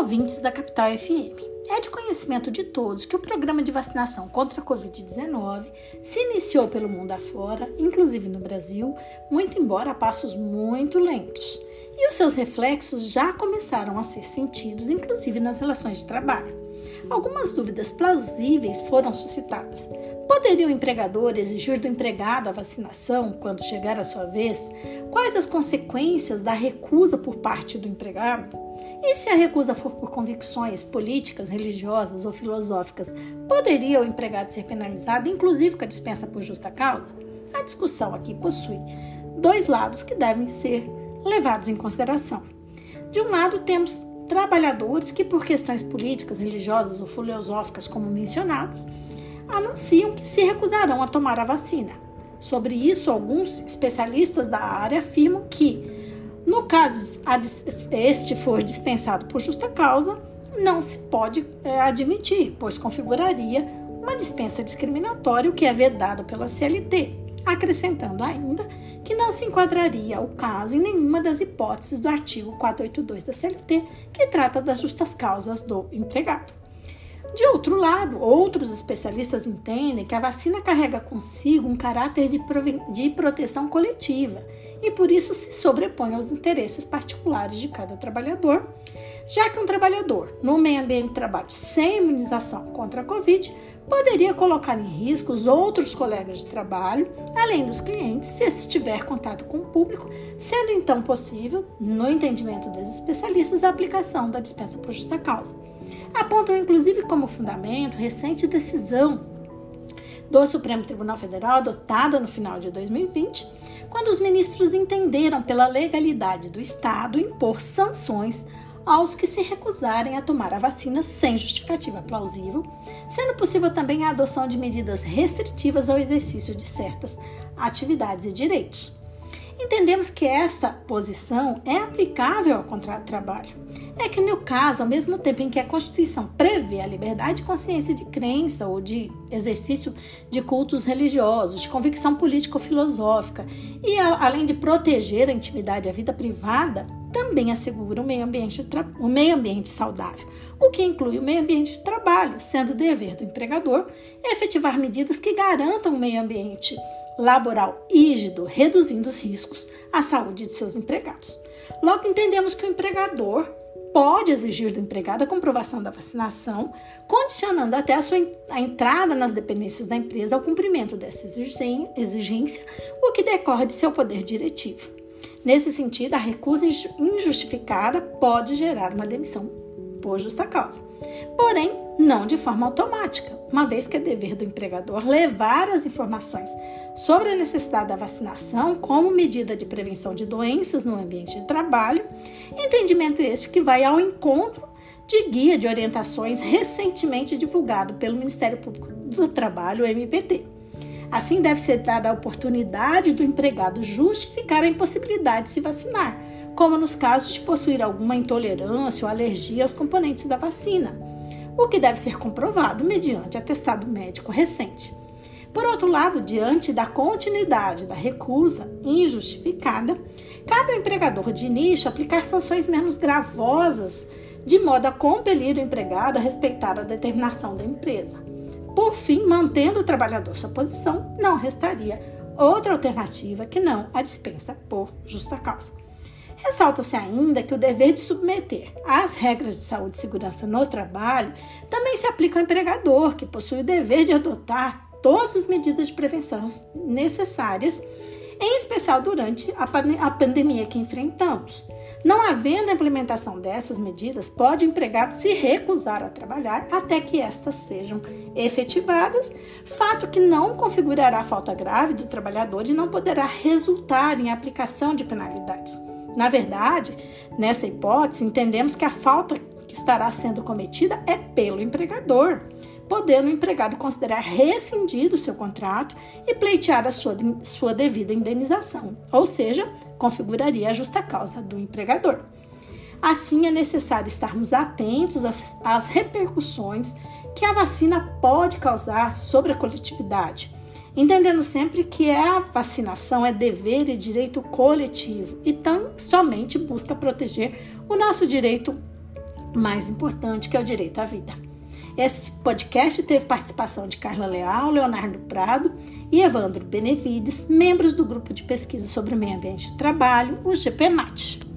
ouvintes da Capital FM. É de conhecimento de todos que o programa de vacinação contra a Covid-19 se iniciou pelo mundo afora, inclusive no Brasil, muito embora a passos muito lentos. E os seus reflexos já começaram a ser sentidos, inclusive nas relações de trabalho. Algumas dúvidas plausíveis foram suscitadas. Poderia o empregador exigir do empregado a vacinação quando chegar a sua vez? Quais as consequências da recusa por parte do empregado? E se a recusa for por convicções políticas, religiosas ou filosóficas, poderia o empregado ser penalizado, inclusive com a dispensa por justa causa? A discussão aqui possui dois lados que devem ser levados em consideração. De um lado, temos trabalhadores que, por questões políticas, religiosas ou filosóficas, como mencionados, anunciam que se recusarão a tomar a vacina. Sobre isso, alguns especialistas da área afirmam que no caso este for dispensado por justa causa, não se pode é, admitir, pois configuraria uma dispensa discriminatória, o que é vedado pela CLT, acrescentando ainda que não se enquadraria o caso em nenhuma das hipóteses do artigo 482 da CLT, que trata das justas causas do empregado. De outro lado, outros especialistas entendem que a vacina carrega consigo um caráter de, de proteção coletiva e por isso se sobrepõe aos interesses particulares de cada trabalhador, já que um trabalhador no meio ambiente de trabalho sem imunização contra a Covid poderia colocar em risco os outros colegas de trabalho, além dos clientes, se esse tiver contato com o público, sendo então possível, no entendimento dos especialistas, a aplicação da dispensa por justa causa. Apontam inclusive como fundamento recente decisão do Supremo Tribunal Federal, adotada no final de 2020, quando os ministros entenderam pela legalidade do Estado impor sanções aos que se recusarem a tomar a vacina sem justificativa plausível, sendo possível também a adoção de medidas restritivas ao exercício de certas atividades e direitos. Entendemos que esta posição é aplicável ao contrato de trabalho. É que, no caso, ao mesmo tempo em que a Constituição prevê a liberdade de consciência de crença ou de exercício de cultos religiosos, de convicção político-filosófica, e além de proteger a intimidade e a vida privada, também assegura o meio ambiente, o meio ambiente saudável, o que inclui o meio ambiente de trabalho, sendo dever do empregador efetivar medidas que garantam o meio ambiente laboral rígido, reduzindo os riscos à saúde de seus empregados. Logo, entendemos que o empregador pode exigir do empregado a comprovação da vacinação, condicionando até a sua a entrada nas dependências da empresa ao cumprimento dessa exigência, o que decorre de seu poder diretivo. Nesse sentido, a recusa injustificada pode gerar uma demissão por justa causa. Porém, não de forma automática, uma vez que é dever do empregador levar as informações sobre a necessidade da vacinação como medida de prevenção de doenças no ambiente de trabalho, entendimento este que vai ao encontro de guia de orientações recentemente divulgado pelo Ministério Público do Trabalho, MPT. Assim, deve ser dada a oportunidade do empregado justificar a impossibilidade de se vacinar, como nos casos de possuir alguma intolerância ou alergia aos componentes da vacina, o que deve ser comprovado mediante atestado médico recente. Por outro lado, diante da continuidade da recusa injustificada, cabe ao empregador de início aplicar sanções menos gravosas, de modo a compelir o empregado a respeitar a determinação da empresa. Por fim, mantendo o trabalhador sua posição, não restaria outra alternativa que não a dispensa por justa causa. Ressalta-se ainda que o dever de submeter às regras de saúde e segurança no trabalho também se aplica ao empregador, que possui o dever de adotar todas as medidas de prevenção necessárias, em especial durante a pandemia que enfrentamos. Não havendo a implementação dessas medidas, pode o empregado se recusar a trabalhar até que estas sejam efetivadas, fato que não configurará falta grave do trabalhador e não poderá resultar em aplicação de penalidades. Na verdade, nessa hipótese, entendemos que a falta que estará sendo cometida é pelo empregador, podendo o empregado considerar rescindido o seu contrato e pleitear a sua, sua devida indenização, ou seja, configuraria a justa causa do empregador. Assim, é necessário estarmos atentos às, às repercussões que a vacina pode causar sobre a coletividade entendendo sempre que a vacinação é dever e direito coletivo e tão somente busca proteger o nosso direito mais importante, que é o direito à vida. Esse podcast teve participação de Carla Leal, Leonardo Prado e Evandro Benevides, membros do grupo de pesquisa sobre o meio ambiente e trabalho, o GPMAT.